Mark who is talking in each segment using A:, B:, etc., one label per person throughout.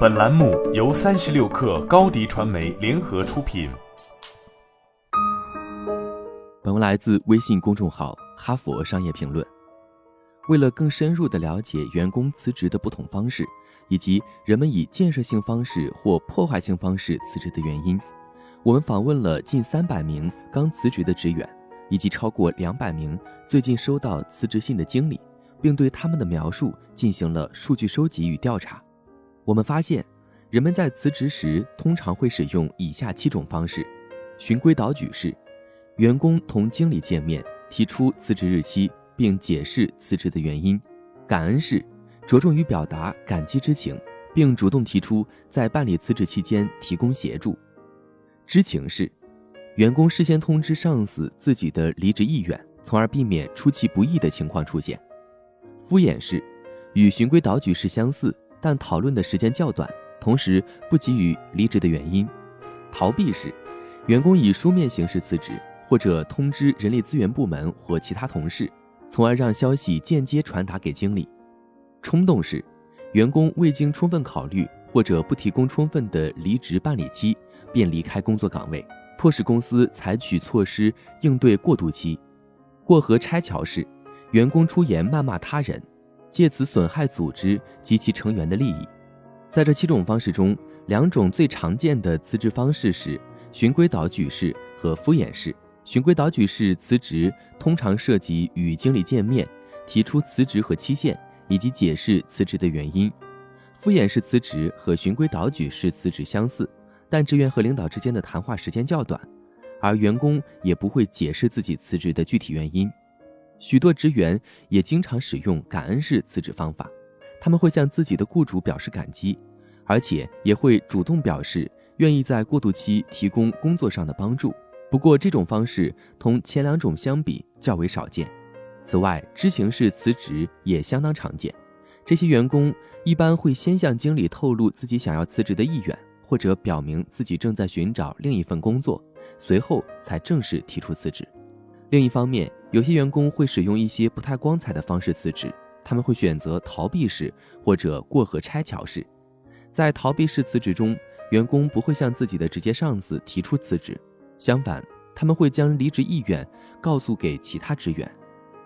A: 本栏目由三十六氪高低传媒联合出品。
B: 本文来自微信公众号《哈佛商业评论》。为了更深入地了解员工辞职的不同方式，以及人们以建设性方式或破坏性方式辞职的原因，我们访问了近三百名刚辞职的职员，以及超过两百名最近收到辞职信的经理。并对他们的描述进行了数据收集与调查。我们发现，人们在辞职时通常会使用以下七种方式：循规蹈矩式，员工同经理见面，提出辞职日期，并解释辞职的原因；感恩式，着重于表达感激之情，并主动提出在办理辞职期间提供协助；知情式，员工事先通知上司自己的离职意愿，从而避免出其不意的情况出现。敷衍式，与循规蹈矩式相似，但讨论的时间较短，同时不给予离职的原因。逃避式，员工以书面形式辞职，或者通知人力资源部门或其他同事，从而让消息间接传达给经理。冲动式，员工未经充分考虑，或者不提供充分的离职办理期，便离开工作岗位，迫使公司采取措施应对过渡期。过河拆桥式。员工出言谩骂他人，借此损害组织及其成员的利益。在这七种方式中，两种最常见的辞职方式是循规蹈矩式和敷衍式。循规蹈矩式辞职通常涉及与经理见面，提出辞职和期限，以及解释辞职的原因。敷衍式辞职和循规蹈矩式辞职相似，但职员和领导之间的谈话时间较短，而员工也不会解释自己辞职的具体原因。许多职员也经常使用感恩式辞职方法，他们会向自己的雇主表示感激，而且也会主动表示愿意在过渡期提供工作上的帮助。不过，这种方式同前两种相比较为少见。此外，知情式辞职也相当常见。这些员工一般会先向经理透露自己想要辞职的意愿，或者表明自己正在寻找另一份工作，随后才正式提出辞职。另一方面，有些员工会使用一些不太光彩的方式辞职，他们会选择逃避式或者过河拆桥式。在逃避式辞职中，员工不会向自己的直接上司提出辞职，相反，他们会将离职意愿告诉给其他职员。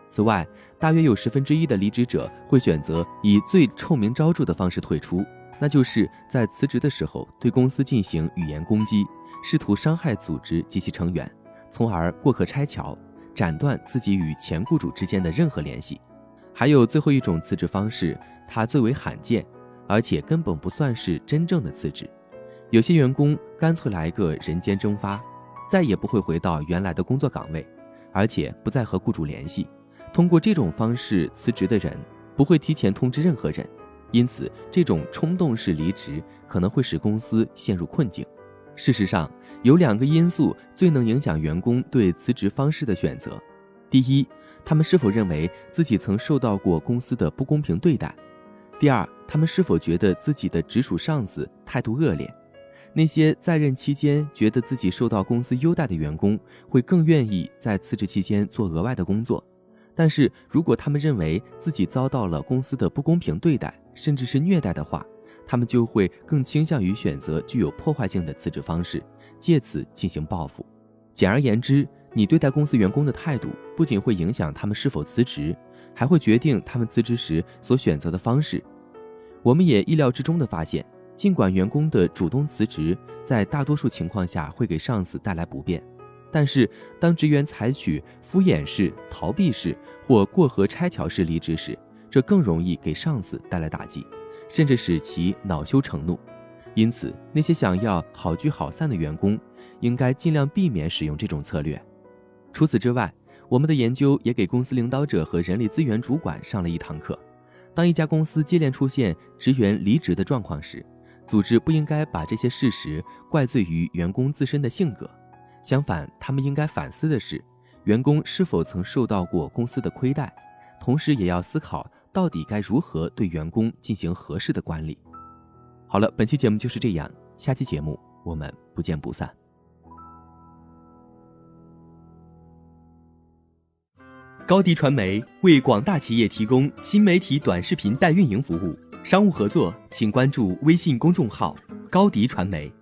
B: 此外，大约有十分之一的离职者会选择以最臭名昭著的方式退出，那就是在辞职的时候对公司进行语言攻击，试图伤害组织及其成员，从而过河拆桥。斩断自己与前雇主之间的任何联系，还有最后一种辞职方式，它最为罕见，而且根本不算是真正的辞职。有些员工干脆来个人间蒸发，再也不会回到原来的工作岗位，而且不再和雇主联系。通过这种方式辞职的人不会提前通知任何人，因此这种冲动式离职可能会使公司陷入困境。事实上，有两个因素最能影响员工对辞职方式的选择：第一，他们是否认为自己曾受到过公司的不公平对待；第二，他们是否觉得自己的直属上司态度恶劣。那些在任期间觉得自己受到公司优待的员工，会更愿意在辞职期间做额外的工作；但是如果他们认为自己遭到了公司的不公平对待，甚至是虐待的话，他们就会更倾向于选择具有破坏性的辞职方式，借此进行报复。简而言之，你对待公司员工的态度不仅会影响他们是否辞职，还会决定他们辞职时所选择的方式。我们也意料之中的发现，尽管员工的主动辞职在大多数情况下会给上司带来不便，但是当职员采取敷衍式、逃避式或过河拆桥式离职时，这更容易给上司带来打击。甚至使其恼羞成怒，因此那些想要好聚好散的员工，应该尽量避免使用这种策略。除此之外，我们的研究也给公司领导者和人力资源主管上了一堂课：当一家公司接连出现职员离职的状况时，组织不应该把这些事实怪罪于员工自身的性格，相反，他们应该反思的是，员工是否曾受到过公司的亏待，同时也要思考。到底该如何对员工进行合适的管理？好了，本期节目就是这样，下期节目我们不见不散。
C: 高迪传媒为广大企业提供新媒体短视频代运营服务。
B: 商务合作请关注微信公众号“高迪传媒”。